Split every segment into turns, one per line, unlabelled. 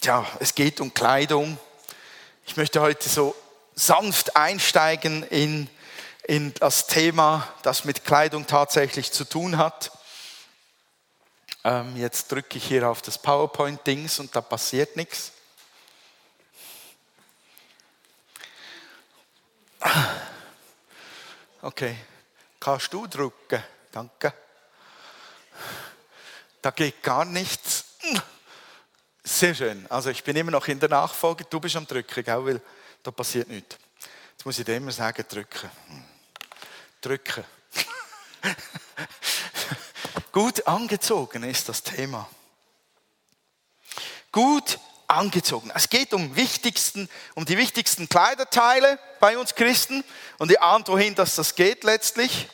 Tja, es geht um Kleidung. Ich möchte heute so sanft einsteigen in, in das Thema, das mit Kleidung tatsächlich zu tun hat. Ähm, jetzt drücke ich hier auf das PowerPoint-Dings und da passiert nichts. Okay, kannst du drücken? Danke. Da geht gar nichts. Sehr schön. Also ich bin immer noch in der Nachfolge. Du bist am Drücken, gell? weil da passiert nichts. Jetzt muss ich dir immer sagen, drücken. Drücken. Gut angezogen ist das Thema. Gut angezogen. Es geht um, wichtigsten, um die wichtigsten Kleiderteile bei uns Christen. Und ihr ahnt, wohin dass das geht letztlich.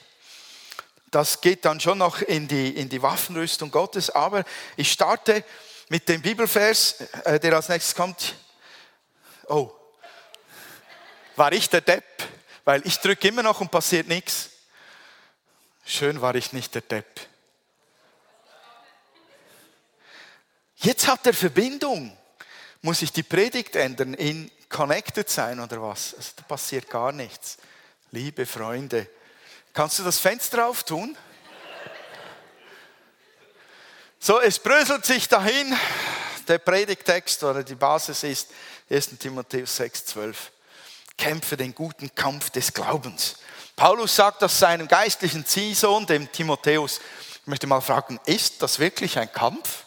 Das geht dann schon noch in die, in die Waffenrüstung Gottes. Aber ich starte mit dem Bibelvers, äh, der als nächstes kommt. Oh, war ich der Depp? Weil ich drücke immer noch und passiert nichts. Schön war ich nicht der Depp. Jetzt hat er Verbindung. Muss ich die Predigt ändern in connected sein oder was? Also, da passiert gar nichts. Liebe Freunde, kannst du das Fenster auftun? So, es bröselt sich dahin. Der Predigtext oder die Basis ist 1. Timotheus 6, 12. Kämpfe den guten Kampf des Glaubens. Paulus sagt das seinem geistlichen Ziehsohn, dem Timotheus. Ich möchte mal fragen, ist das wirklich ein Kampf?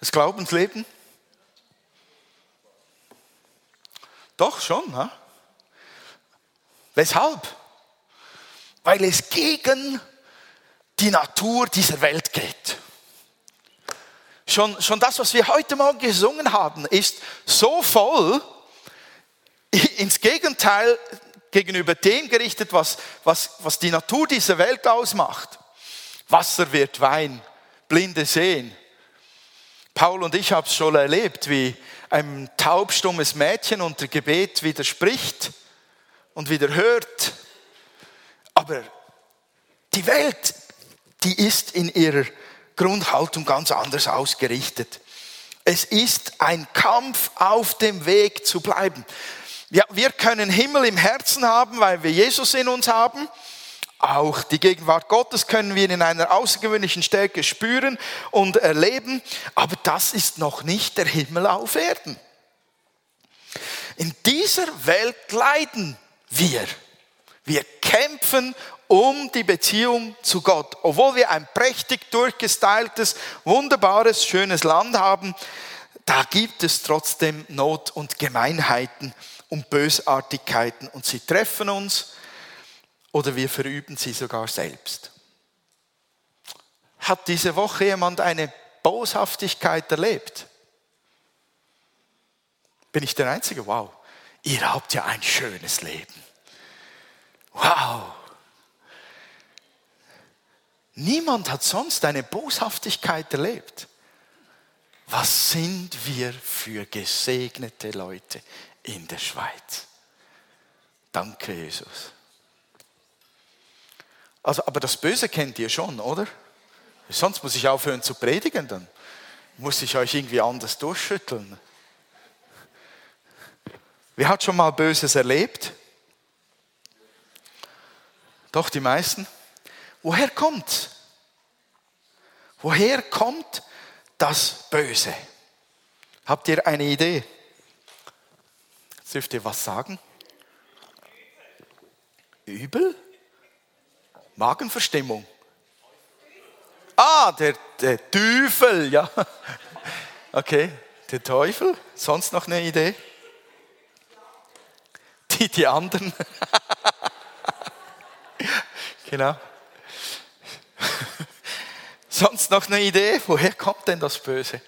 Das Glaubensleben? Doch schon. Ne? Weshalb? Weil es gegen die Natur dieser Welt geht. Schon, schon das, was wir heute Morgen gesungen haben, ist so voll ins Gegenteil gegenüber dem gerichtet, was, was, was die Natur dieser Welt ausmacht. Wasser wird Wein, Blinde sehen. Paul und ich haben es schon erlebt, wie ein taubstummes Mädchen unter Gebet widerspricht und wieder hört. Aber die Welt, die ist in ihrer Grundhaltung ganz anders ausgerichtet. Es ist ein Kampf auf dem Weg zu bleiben. Ja, wir können Himmel im Herzen haben, weil wir Jesus in uns haben. Auch die Gegenwart Gottes können wir in einer außergewöhnlichen Stärke spüren und erleben, aber das ist noch nicht der Himmel auf Erden. In dieser Welt leiden wir. Wir kämpfen um die Beziehung zu Gott. Obwohl wir ein prächtig durchgestyltes, wunderbares, schönes Land haben, da gibt es trotzdem Not und Gemeinheiten und Bösartigkeiten und sie treffen uns oder wir verüben sie sogar selbst. Hat diese Woche jemand eine Boshaftigkeit erlebt? Bin ich der Einzige? Wow, ihr habt ja ein schönes Leben. Wow. Niemand hat sonst eine Boshaftigkeit erlebt. Was sind wir für gesegnete Leute in der Schweiz? Danke, Jesus. Also, aber das Böse kennt ihr schon, oder? Sonst muss ich aufhören zu predigen, dann muss ich euch irgendwie anders durchschütteln. Wer hat schon mal Böses erlebt? Doch die meisten. Woher kommt? Woher kommt das Böse? Habt ihr eine Idee? Jetzt dürft ihr was sagen? Übel? Magenverstimmung? Ah, der, der Teufel, ja. Okay, der Teufel. Sonst noch eine Idee? Die, die anderen. Genau. Sonst noch eine Idee? Woher kommt denn das Böse?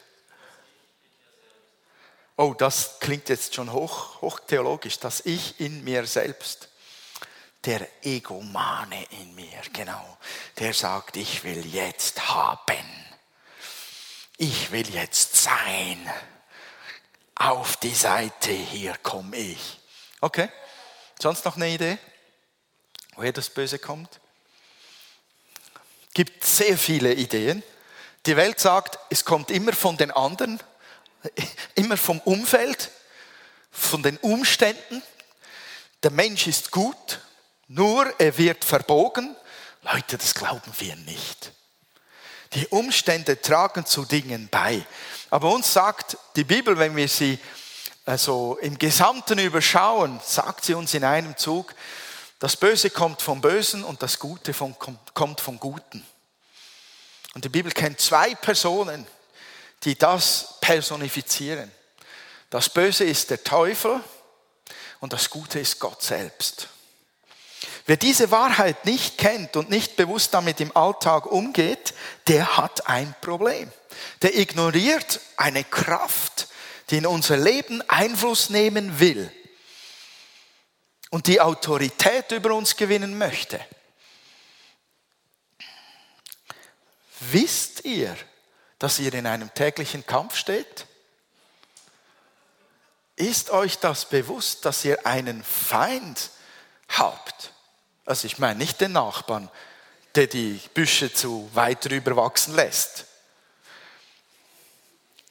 Oh, das klingt jetzt schon hoch, hoch theologisch. Das Ich in mir selbst. Der Egomane in mir, genau. Der sagt, ich will jetzt haben. Ich will jetzt sein. Auf die Seite, hier komme ich. Okay. Sonst noch eine Idee? Woher das Böse kommt? Gibt sehr viele Ideen. Die Welt sagt, es kommt immer von den anderen, immer vom Umfeld, von den Umständen. Der Mensch ist gut, nur er wird verbogen. Leute, das glauben wir nicht. Die Umstände tragen zu Dingen bei. Aber uns sagt die Bibel, wenn wir sie also im Gesamten überschauen, sagt sie uns in einem Zug, das Böse kommt vom Bösen und das Gute vom, kommt vom Guten. Und die Bibel kennt zwei Personen, die das personifizieren. Das Böse ist der Teufel und das Gute ist Gott selbst. Wer diese Wahrheit nicht kennt und nicht bewusst damit im Alltag umgeht, der hat ein Problem. Der ignoriert eine Kraft, die in unser Leben Einfluss nehmen will und die Autorität über uns gewinnen möchte. Wisst ihr, dass ihr in einem täglichen Kampf steht? Ist euch das bewusst, dass ihr einen Feind habt? Also ich meine nicht den Nachbarn, der die Büsche zu weit drüber wachsen lässt.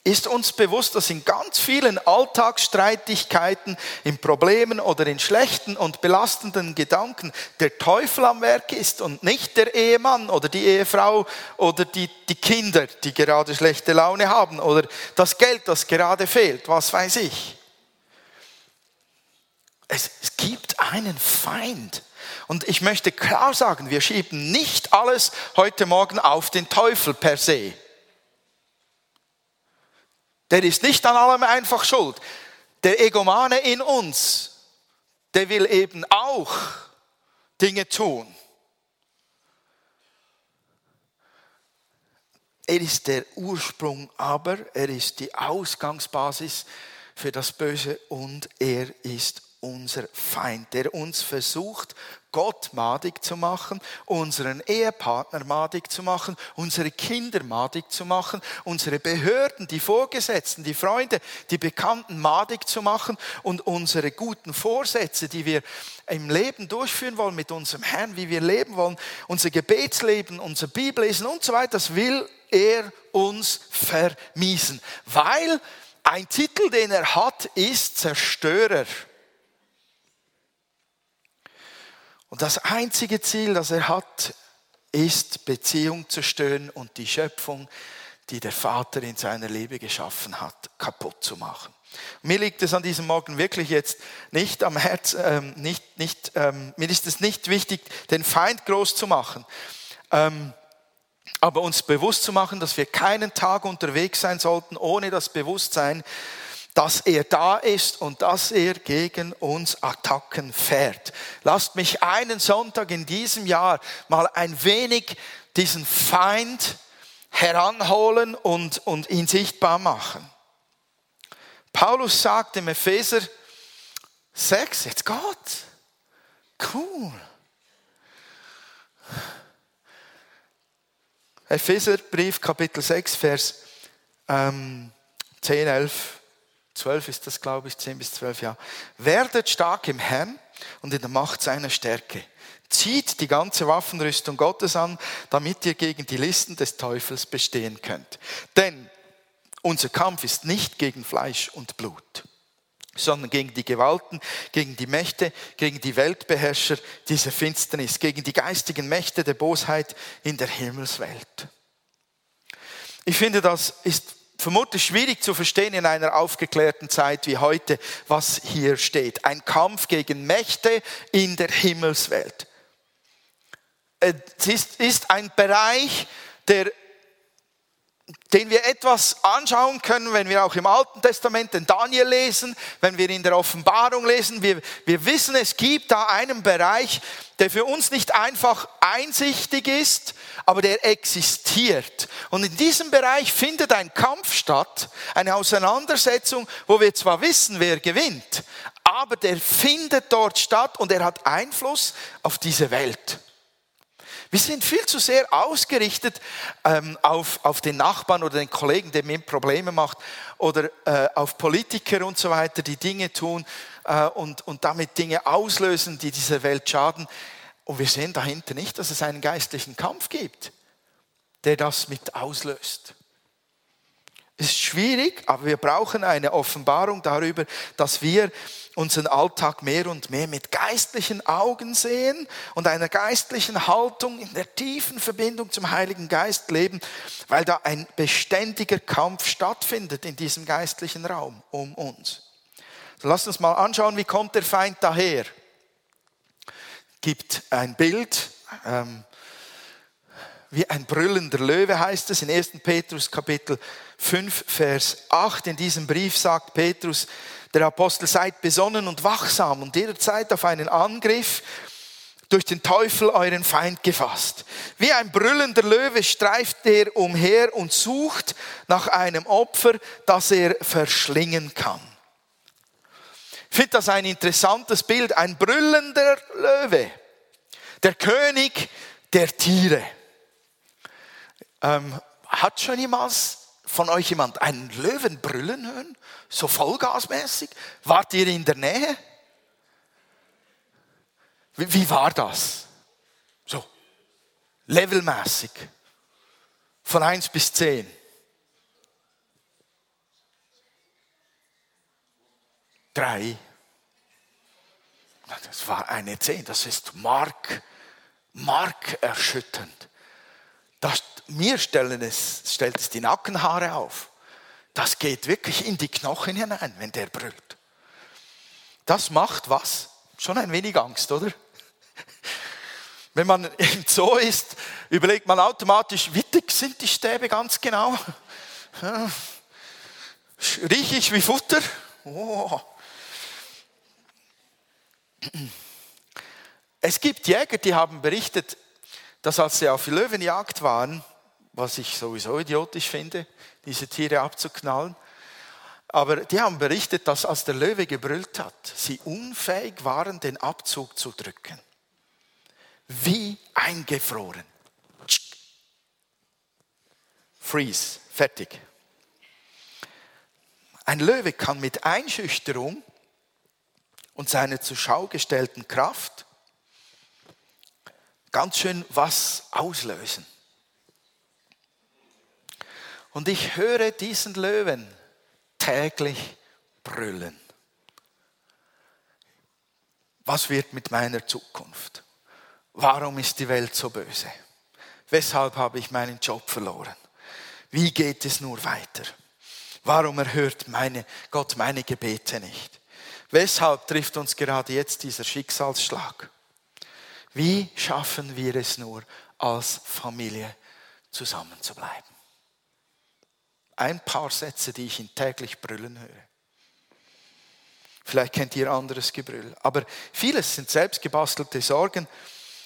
Ist uns bewusst, dass in ganz vielen Alltagsstreitigkeiten, in Problemen oder in schlechten und belastenden Gedanken der Teufel am Werk ist und nicht der Ehemann oder die Ehefrau oder die, die Kinder, die gerade schlechte Laune haben oder das Geld, das gerade fehlt, was weiß ich. Es, es gibt einen Feind. Und ich möchte klar sagen, wir schieben nicht alles heute Morgen auf den Teufel per se. Der ist nicht an allem einfach schuld. Der Egomane in uns, der will eben auch Dinge tun. Er ist der Ursprung, aber er ist die Ausgangsbasis für das Böse und er ist unser Feind, der uns versucht, Gott madig zu machen, unseren Ehepartner madig zu machen, unsere Kinder madig zu machen, unsere Behörden, die Vorgesetzten, die Freunde, die Bekannten madig zu machen und unsere guten Vorsätze, die wir im Leben durchführen wollen mit unserem Herrn, wie wir leben wollen, unser Gebetsleben, unser Bibellesen und so weiter, das will er uns vermiesen, weil ein Titel, den er hat, ist Zerstörer. Und das einzige Ziel, das er hat, ist Beziehung zu stören und die Schöpfung, die der Vater in seiner Liebe geschaffen hat, kaputt zu machen. Mir liegt es an diesem Morgen wirklich jetzt nicht am Herz, ähm, nicht, nicht, ähm, mir ist es nicht wichtig, den Feind groß zu machen, ähm, aber uns bewusst zu machen, dass wir keinen Tag unterwegs sein sollten, ohne das Bewusstsein, dass er da ist und dass er gegen uns Attacken fährt. Lasst mich einen Sonntag in diesem Jahr mal ein wenig diesen Feind heranholen und, und ihn sichtbar machen. Paulus sagt im Epheser 6, jetzt Gott, cool. Epheserbrief Kapitel 6, Vers ähm, 10, 11. 12 ist das, glaube ich, 10 bis 12 Jahre. Werdet stark im Herrn und in der Macht seiner Stärke. Zieht die ganze Waffenrüstung Gottes an, damit ihr gegen die Listen des Teufels bestehen könnt. Denn unser Kampf ist nicht gegen Fleisch und Blut, sondern gegen die Gewalten, gegen die Mächte, gegen die Weltbeherrscher dieser Finsternis, gegen die geistigen Mächte der Bosheit in der Himmelswelt. Ich finde, das ist vermutlich schwierig zu verstehen in einer aufgeklärten Zeit wie heute, was hier steht. Ein Kampf gegen Mächte in der Himmelswelt. Es ist, ist ein Bereich, der den wir etwas anschauen können, wenn wir auch im Alten Testament den Daniel lesen, wenn wir in der Offenbarung lesen. Wir, wir wissen, es gibt da einen Bereich, der für uns nicht einfach einsichtig ist, aber der existiert. Und in diesem Bereich findet ein Kampf statt, eine Auseinandersetzung, wo wir zwar wissen, wer gewinnt, aber der findet dort statt und er hat Einfluss auf diese Welt. Wir sind viel zu sehr ausgerichtet ähm, auf, auf den Nachbarn oder den Kollegen, der mir Probleme macht, oder äh, auf Politiker und so weiter, die Dinge tun äh, und, und damit Dinge auslösen, die dieser Welt schaden. Und wir sehen dahinter nicht, dass es einen geistlichen Kampf gibt, der das mit auslöst. Ist schwierig, aber wir brauchen eine Offenbarung darüber, dass wir unseren Alltag mehr und mehr mit geistlichen Augen sehen und einer geistlichen Haltung in der tiefen Verbindung zum Heiligen Geist leben, weil da ein beständiger Kampf stattfindet in diesem geistlichen Raum um uns. So lasst uns mal anschauen, wie kommt der Feind daher. Gibt ein Bild, ähm, wie ein brüllender Löwe heißt es in 1. Petrus Kapitel 5, Vers 8. In diesem Brief sagt Petrus, der Apostel, seid besonnen und wachsam und jederzeit auf einen Angriff durch den Teufel euren Feind gefasst. Wie ein brüllender Löwe streift er umher und sucht nach einem Opfer, das er verschlingen kann. Ich finde das ein interessantes Bild. Ein brüllender Löwe. Der König der Tiere. Ähm, hat schon jemals von euch jemand einen Löwen brüllen hören? So vollgasmäßig? Wart ihr in der Nähe? Wie, wie war das? So, levelmäßig. Von 1 bis 10. Drei. Das war eine 10. Das ist mark, markerschütternd. Das, mir stellen es, stellt es die Nackenhaare auf. Das geht wirklich in die Knochen hinein, wenn der brüllt. Das macht was? Schon ein wenig Angst, oder? Wenn man im Zoo ist, überlegt man automatisch, wie dick sind die Stäbe ganz genau? Rieche ich wie Futter? Oh. Es gibt Jäger, die haben berichtet, dass als sie auf Löwenjagd waren, was ich sowieso idiotisch finde, diese Tiere abzuknallen, aber die haben berichtet, dass als der Löwe gebrüllt hat, sie unfähig waren, den Abzug zu drücken. Wie eingefroren. Freeze, fertig. Ein Löwe kann mit Einschüchterung und seiner zur Schau gestellten Kraft ganz schön was auslösen. Und ich höre diesen Löwen täglich brüllen. Was wird mit meiner Zukunft? Warum ist die Welt so böse? Weshalb habe ich meinen Job verloren? Wie geht es nur weiter? Warum erhört meine, Gott meine Gebete nicht? Weshalb trifft uns gerade jetzt dieser Schicksalsschlag? Wie schaffen wir es nur, als Familie zusammen zu bleiben? Ein paar Sätze, die ich ihn täglich brüllen höre. Vielleicht kennt ihr anderes Gebrüll. Aber vieles sind selbstgebastelte Sorgen,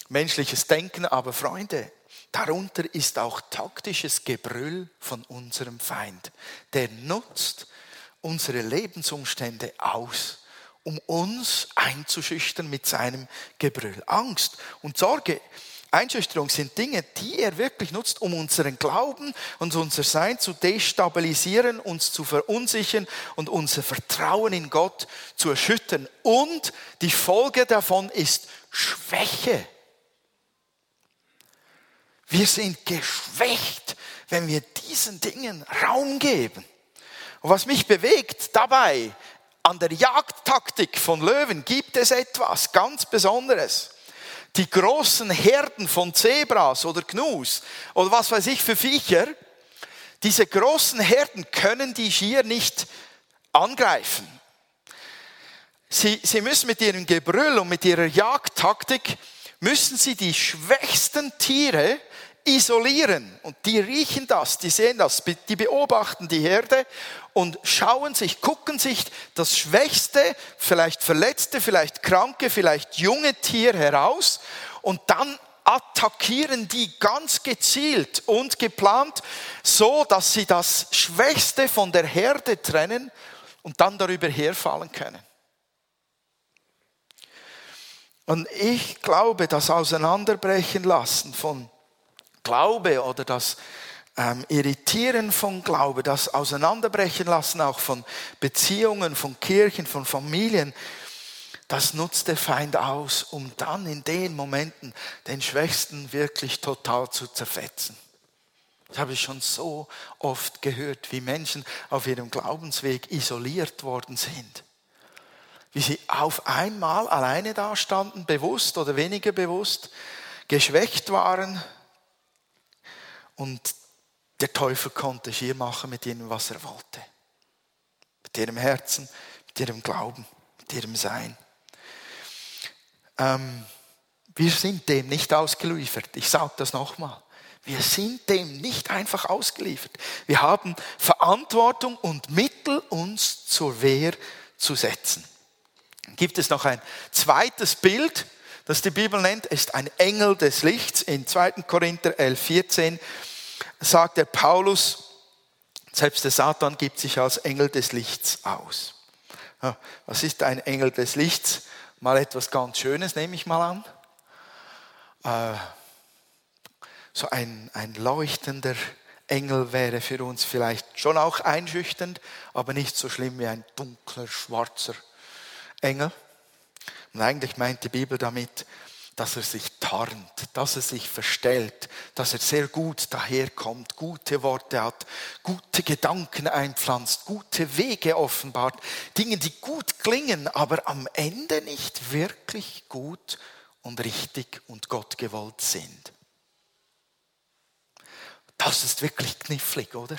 menschliches Denken. Aber Freunde, darunter ist auch taktisches Gebrüll von unserem Feind. Der nutzt unsere Lebensumstände aus um uns einzuschüchtern mit seinem Gebrüll. Angst und Sorge, Einschüchterung sind Dinge, die er wirklich nutzt, um unseren Glauben und unser Sein zu destabilisieren, uns zu verunsichern und unser Vertrauen in Gott zu erschüttern. Und die Folge davon ist Schwäche. Wir sind geschwächt, wenn wir diesen Dingen Raum geben. Und was mich bewegt dabei, an der Jagdtaktik von Löwen gibt es etwas ganz Besonderes. Die großen Herden von Zebras oder Gnus oder was weiß ich für Viecher, diese großen Herden können die schier nicht angreifen. Sie, sie müssen mit ihrem Gebrüll und mit ihrer Jagdtaktik, müssen sie die schwächsten Tiere isolieren. Und die riechen das, die sehen das, die beobachten die Herde und schauen sich, gucken sich das schwächste, vielleicht verletzte, vielleicht kranke, vielleicht junge Tier heraus und dann attackieren die ganz gezielt und geplant, so dass sie das Schwächste von der Herde trennen und dann darüber herfallen können. Und ich glaube, das Auseinanderbrechen lassen von Glaube oder das ähm, Irritieren von Glaube, das Auseinanderbrechen lassen auch von Beziehungen, von Kirchen, von Familien, das nutzt der Feind aus, um dann in den Momenten den Schwächsten wirklich total zu zerfetzen. Das habe ich schon so oft gehört, wie Menschen auf ihrem Glaubensweg isoliert worden sind. Wie sie auf einmal alleine dastanden, bewusst oder weniger bewusst, geschwächt waren und der Teufel konnte schier machen mit ihnen, was er wollte. Mit ihrem Herzen, mit ihrem Glauben, mit ihrem Sein. Ähm, wir sind dem nicht ausgeliefert. Ich sage das nochmal. Wir sind dem nicht einfach ausgeliefert. Wir haben Verantwortung und Mittel, uns zur Wehr zu setzen. Gibt es noch ein zweites Bild, das die Bibel nennt, ist ein Engel des Lichts. In 2. Korinther 11, 14 sagt der Paulus, selbst der Satan gibt sich als Engel des Lichts aus. Was ist ein Engel des Lichts? Mal etwas ganz Schönes, nehme ich mal an. Äh, so ein, ein leuchtender Engel wäre für uns vielleicht schon auch einschüchternd, aber nicht so schlimm wie ein dunkler, schwarzer Engel. Und eigentlich meint die Bibel damit, dass er sich tarnt, dass er sich verstellt, dass er sehr gut daherkommt, gute Worte hat, gute Gedanken einpflanzt, gute Wege offenbart, Dinge, die gut klingen, aber am Ende nicht wirklich gut und richtig und Gott gewollt sind. Das ist wirklich knifflig, oder?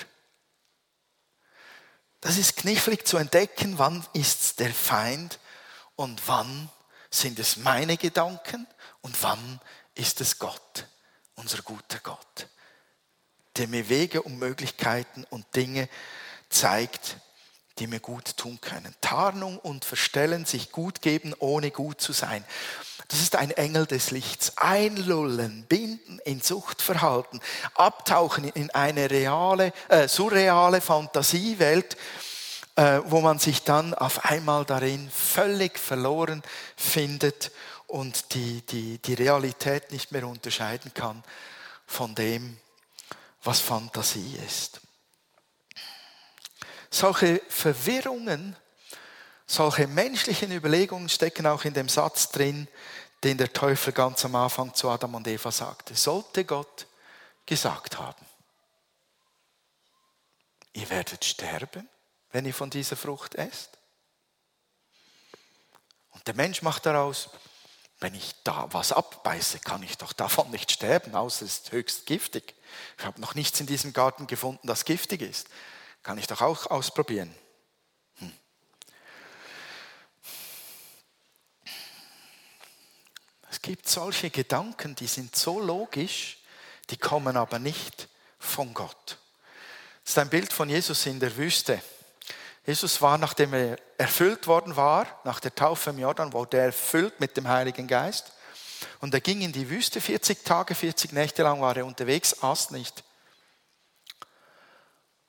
Das ist knifflig zu entdecken, wann ist der Feind und wann sind es meine Gedanken und wann ist es Gott, unser guter Gott, der mir Wege und Möglichkeiten und Dinge zeigt, die mir gut tun können. Tarnung und Verstellen, sich gut geben, ohne gut zu sein. Das ist ein Engel des Lichts. Einlullen, binden in Suchtverhalten, abtauchen in eine reale, äh, surreale Fantasiewelt, äh, wo man sich dann auf einmal darin völlig verloren findet und die, die, die Realität nicht mehr unterscheiden kann von dem, was Fantasie ist. Solche Verwirrungen, solche menschlichen Überlegungen stecken auch in dem Satz drin, den der Teufel ganz am Anfang zu Adam und Eva sagte. Sollte Gott gesagt haben, ihr werdet sterben, wenn ihr von dieser Frucht esst? Und der Mensch macht daraus, wenn ich da was abbeiße, kann ich doch davon nicht sterben, außer es ist höchst giftig. Ich habe noch nichts in diesem Garten gefunden, das giftig ist. Kann ich doch auch ausprobieren. Hm. Es gibt solche Gedanken, die sind so logisch, die kommen aber nicht von Gott. Das ist ein Bild von Jesus in der Wüste. Jesus war, nachdem er erfüllt worden war, nach der Taufe im Jordan, wurde er erfüllt mit dem Heiligen Geist. Und er ging in die Wüste, 40 Tage, 40 Nächte lang war er unterwegs, aß nicht.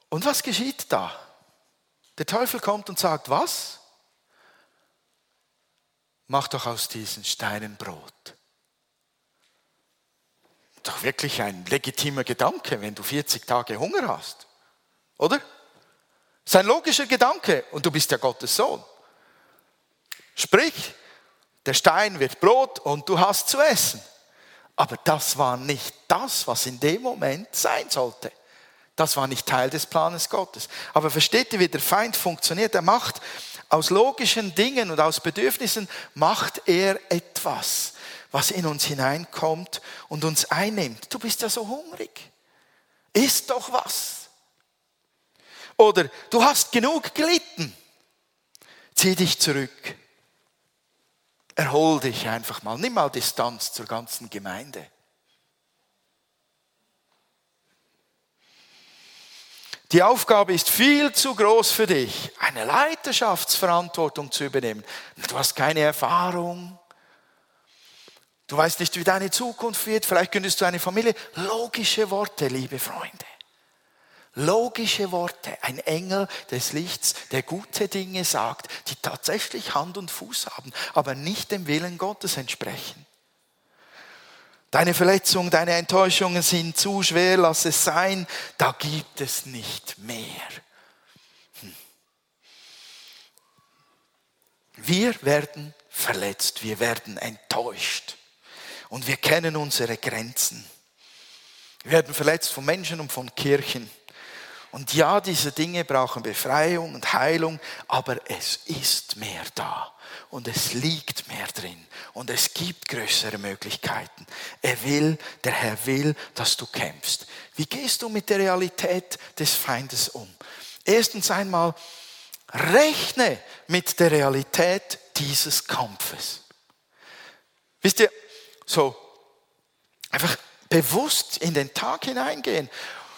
Und was geschieht da? Der Teufel kommt und sagt, was? Mach doch aus diesen Steinen Brot. Doch wirklich ein legitimer Gedanke, wenn du 40 Tage Hunger hast. Oder? Das ist ein logischer Gedanke und du bist ja Gottes Sohn. Sprich, der Stein wird Brot und du hast zu essen. Aber das war nicht das, was in dem Moment sein sollte. Das war nicht Teil des Planes Gottes. Aber versteht ihr, wie der Feind funktioniert? Er macht aus logischen Dingen und aus Bedürfnissen, macht er etwas, was in uns hineinkommt und uns einnimmt. Du bist ja so hungrig. Iss doch was. Oder du hast genug gelitten. Zieh dich zurück. Erhol dich einfach mal. Nimm mal Distanz zur ganzen Gemeinde. Die Aufgabe ist viel zu groß für dich, eine Leiterschaftsverantwortung zu übernehmen. Du hast keine Erfahrung. Du weißt nicht, wie deine Zukunft wird. Vielleicht gründest du eine Familie. Logische Worte, liebe Freunde. Logische Worte, ein Engel des Lichts, der gute Dinge sagt, die tatsächlich Hand und Fuß haben, aber nicht dem Willen Gottes entsprechen. Deine Verletzungen, deine Enttäuschungen sind zu schwer, lass es sein, da gibt es nicht mehr. Hm. Wir werden verletzt, wir werden enttäuscht und wir kennen unsere Grenzen. Wir werden verletzt von Menschen und von Kirchen. Und ja, diese Dinge brauchen Befreiung und Heilung, aber es ist mehr da und es liegt mehr drin und es gibt größere Möglichkeiten. Er will, der Herr will, dass du kämpfst. Wie gehst du mit der Realität des Feindes um? Erstens einmal, rechne mit der Realität dieses Kampfes. Wisst ihr, so einfach bewusst in den Tag hineingehen.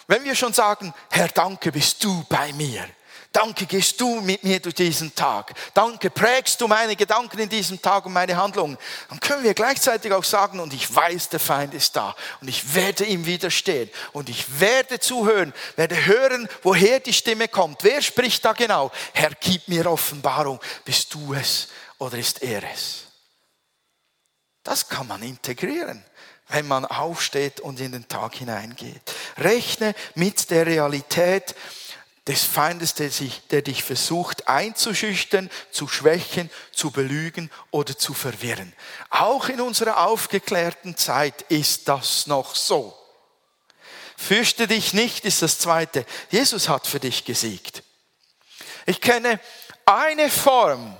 Wenn wir schon sagen, Herr, danke, bist du bei mir. Danke, gehst du mit mir durch diesen Tag. Danke, prägst du meine Gedanken in diesem Tag und meine Handlungen. Dann können wir gleichzeitig auch sagen, und ich weiß, der Feind ist da. Und ich werde ihm widerstehen. Und ich werde zuhören, werde hören, woher die Stimme kommt. Wer spricht da genau? Herr, gib mir Offenbarung. Bist du es oder ist er es? Das kann man integrieren wenn man aufsteht und in den Tag hineingeht. Rechne mit der Realität, des Feindes, der, sich, der dich versucht einzuschüchtern, zu schwächen, zu belügen oder zu verwirren. Auch in unserer aufgeklärten Zeit ist das noch so. Fürchte dich nicht, ist das zweite. Jesus hat für dich gesiegt. Ich kenne eine Form,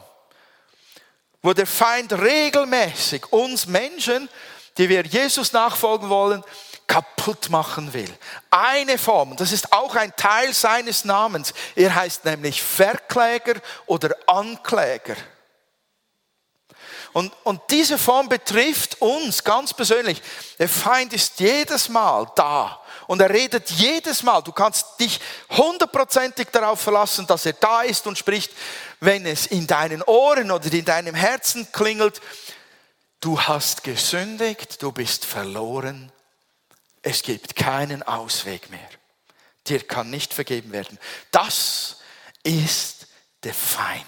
wo der Feind regelmäßig uns Menschen, die wir Jesus nachfolgen wollen, kaputt machen will. Eine Form, das ist auch ein Teil seines Namens. Er heißt nämlich Verkläger oder Ankläger. Und, und diese Form betrifft uns ganz persönlich. Der Feind ist jedes Mal da und er redet jedes Mal. Du kannst dich hundertprozentig darauf verlassen, dass er da ist und spricht, wenn es in deinen Ohren oder in deinem Herzen klingelt. Du hast gesündigt, du bist verloren, es gibt keinen Ausweg mehr. Dir kann nicht vergeben werden. Das ist der Feind.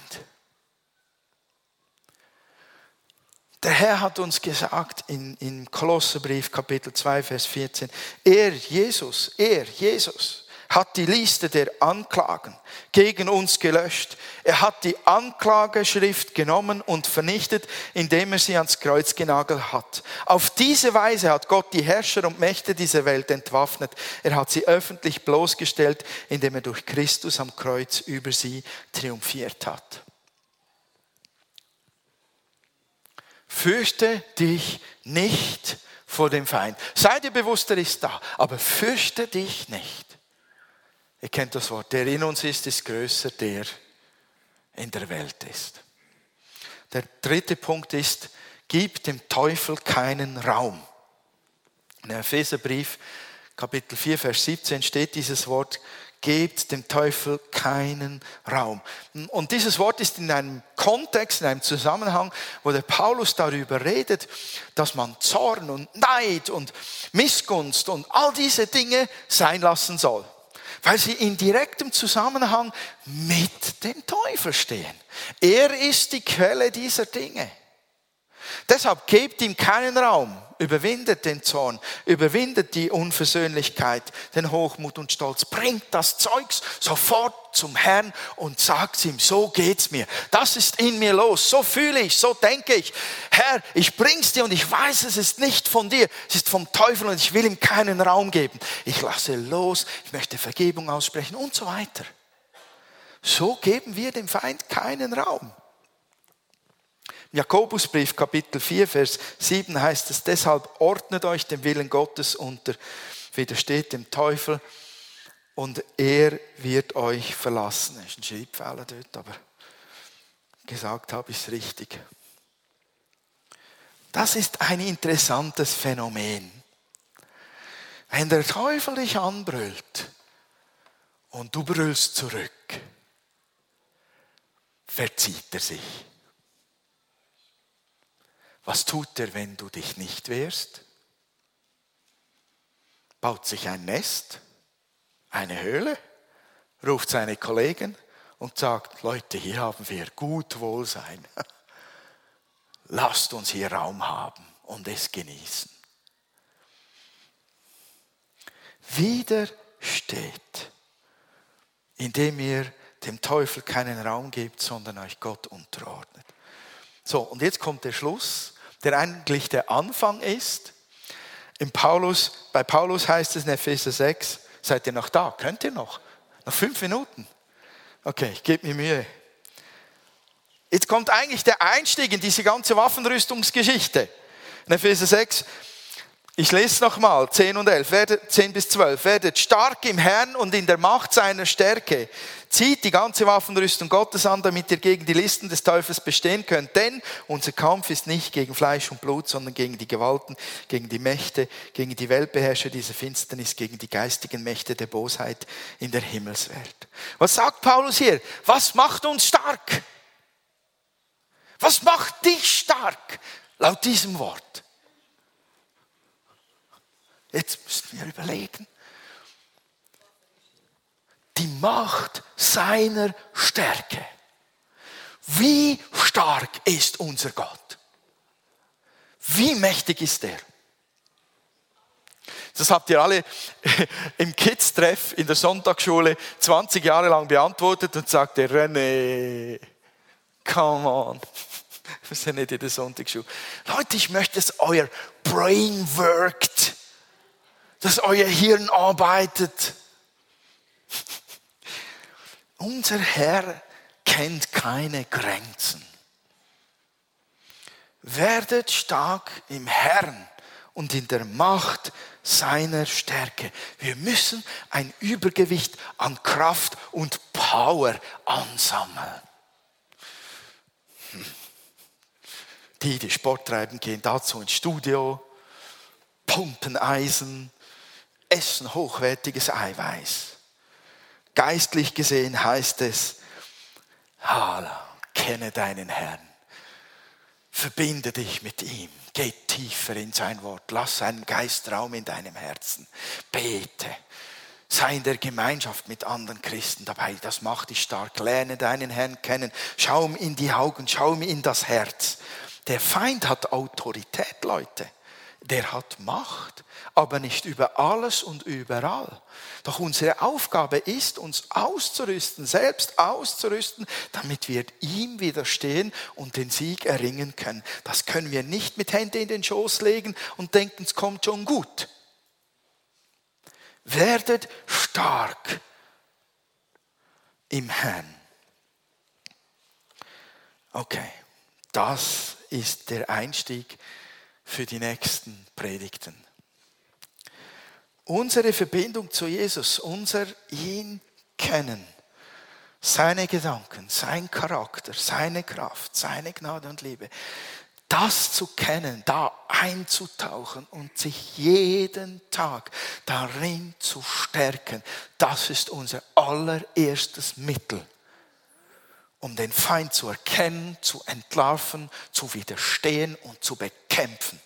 Der Herr hat uns gesagt in, im Kolosserbrief Kapitel 2, Vers 14, er, Jesus, er, Jesus, hat die Liste der Anklagen gegen uns gelöscht. Er hat die Anklageschrift genommen und vernichtet, indem er sie ans Kreuz genagelt hat. Auf diese Weise hat Gott die Herrscher und Mächte dieser Welt entwaffnet. Er hat sie öffentlich bloßgestellt, indem er durch Christus am Kreuz über sie triumphiert hat. Fürchte dich nicht vor dem Feind. Sei dir bewusst, er ist da, aber fürchte dich nicht. Ihr kennt das Wort. Der in uns ist, ist größer, der in der Welt ist. Der dritte Punkt ist, gib dem Teufel keinen Raum. In Epheserbrief, Kapitel 4, Vers 17 steht dieses Wort, gebt dem Teufel keinen Raum. Und dieses Wort ist in einem Kontext, in einem Zusammenhang, wo der Paulus darüber redet, dass man Zorn und Neid und Missgunst und all diese Dinge sein lassen soll weil sie in direktem Zusammenhang mit dem Teufel stehen. Er ist die Quelle dieser Dinge. Deshalb gebt ihm keinen Raum, überwindet den Zorn, überwindet die Unversöhnlichkeit, den Hochmut und Stolz, bringt das Zeugs sofort zum Herrn und sagt ihm, so geht's mir. Das ist in mir los, so fühle ich, so denke ich. Herr, ich bring's dir und ich weiß, es ist nicht von dir, es ist vom Teufel und ich will ihm keinen Raum geben. Ich lasse los, ich möchte Vergebung aussprechen und so weiter. So geben wir dem Feind keinen Raum. Jakobusbrief Kapitel 4, Vers 7 heißt es, deshalb ordnet euch dem Willen Gottes unter, widersteht dem Teufel und er wird euch verlassen. Das ist ein Schreibfehler dort, aber gesagt habe ich es richtig. Das ist ein interessantes Phänomen. Wenn der Teufel dich anbrüllt und du brüllst zurück, verzieht er sich. Was tut er, wenn du dich nicht wehrst? Baut sich ein Nest, eine Höhle, ruft seine Kollegen und sagt, Leute, hier haben wir gut Wohlsein. Lasst uns hier Raum haben und es genießen. Widersteht, indem ihr dem Teufel keinen Raum gebt, sondern euch Gott unterordnet. So, und jetzt kommt der Schluss der eigentlich der Anfang ist. In Paulus, bei Paulus heißt es in Epheser 6, seid ihr noch da? Könnt ihr noch? Noch fünf Minuten? Okay, ich gebe mir Mühe. Jetzt kommt eigentlich der Einstieg in diese ganze Waffenrüstungsgeschichte. In Epheser 6, ich lese nochmal, 10 und 11, werdet, 10 bis 12. Werdet stark im Herrn und in der Macht seiner Stärke. Zieht die ganze Waffenrüstung Gottes an, damit ihr gegen die Listen des Teufels bestehen könnt. Denn unser Kampf ist nicht gegen Fleisch und Blut, sondern gegen die Gewalten, gegen die Mächte, gegen die Weltbeherrscher dieser Finsternis, gegen die geistigen Mächte der Bosheit in der Himmelswelt. Was sagt Paulus hier? Was macht uns stark? Was macht dich stark? Laut diesem Wort. Jetzt müssen wir überlegen. Die Macht seiner Stärke. Wie stark ist unser Gott? Wie mächtig ist er? Das habt ihr alle im Kids-Treff in der Sonntagsschule 20 Jahre lang beantwortet und sagt der René, come on. Wir sind nicht in der Sonntagsschule. Leute, ich möchte, dass euer Brain worked dass euer Hirn arbeitet. Unser Herr kennt keine Grenzen. Werdet stark im Herrn und in der Macht seiner Stärke. Wir müssen ein Übergewicht an Kraft und Power ansammeln. Die, die Sport treiben, gehen dazu ins Studio, pumpen Eisen, essen hochwertiges Eiweiß. Geistlich gesehen heißt es, Hala, kenne deinen Herrn. Verbinde dich mit ihm. Geh tiefer in sein Wort. Lass seinen Geist Raum in deinem Herzen. Bete. Sei in der Gemeinschaft mit anderen Christen dabei. Das macht dich stark. Lerne deinen Herrn kennen. Schau ihm in die Augen. Schau ihm in das Herz. Der Feind hat Autorität, Leute der hat Macht, aber nicht über alles und überall. Doch unsere Aufgabe ist, uns auszurüsten, selbst auszurüsten, damit wir ihm widerstehen und den Sieg erringen können. Das können wir nicht mit Händen in den Schoß legen und denken, es kommt schon gut. Werdet stark im Herrn. Okay, das ist der Einstieg für die nächsten Predigten. Unsere Verbindung zu Jesus, unser ihn kennen, seine Gedanken, sein Charakter, seine Kraft, seine Gnade und Liebe, das zu kennen, da einzutauchen und sich jeden Tag darin zu stärken, das ist unser allererstes Mittel um den Feind zu erkennen, zu entlarven, zu widerstehen und zu bekämpfen.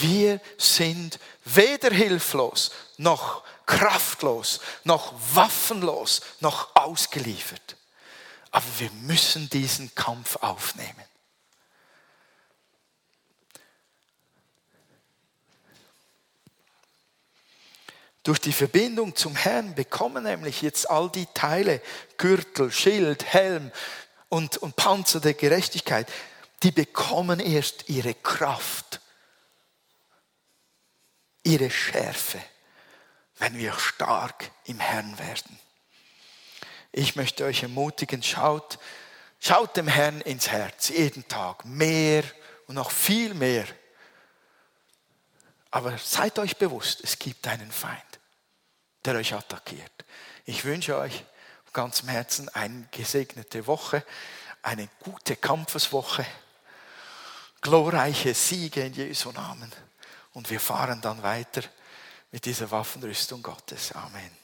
Wir sind weder hilflos, noch kraftlos, noch waffenlos, noch ausgeliefert. Aber wir müssen diesen Kampf aufnehmen. Durch die Verbindung zum Herrn bekommen nämlich jetzt all die Teile, Gürtel, Schild, Helm und, und Panzer der Gerechtigkeit, die bekommen erst ihre Kraft, ihre Schärfe, wenn wir stark im Herrn werden. Ich möchte euch ermutigen, schaut, schaut dem Herrn ins Herz, jeden Tag, mehr und noch viel mehr. Aber seid euch bewusst, es gibt einen Feind der euch attackiert. Ich wünsche euch von ganzem Herzen eine gesegnete Woche, eine gute Kampfeswoche, glorreiche Siege in Jesu Namen. Und wir fahren dann weiter mit dieser Waffenrüstung Gottes. Amen.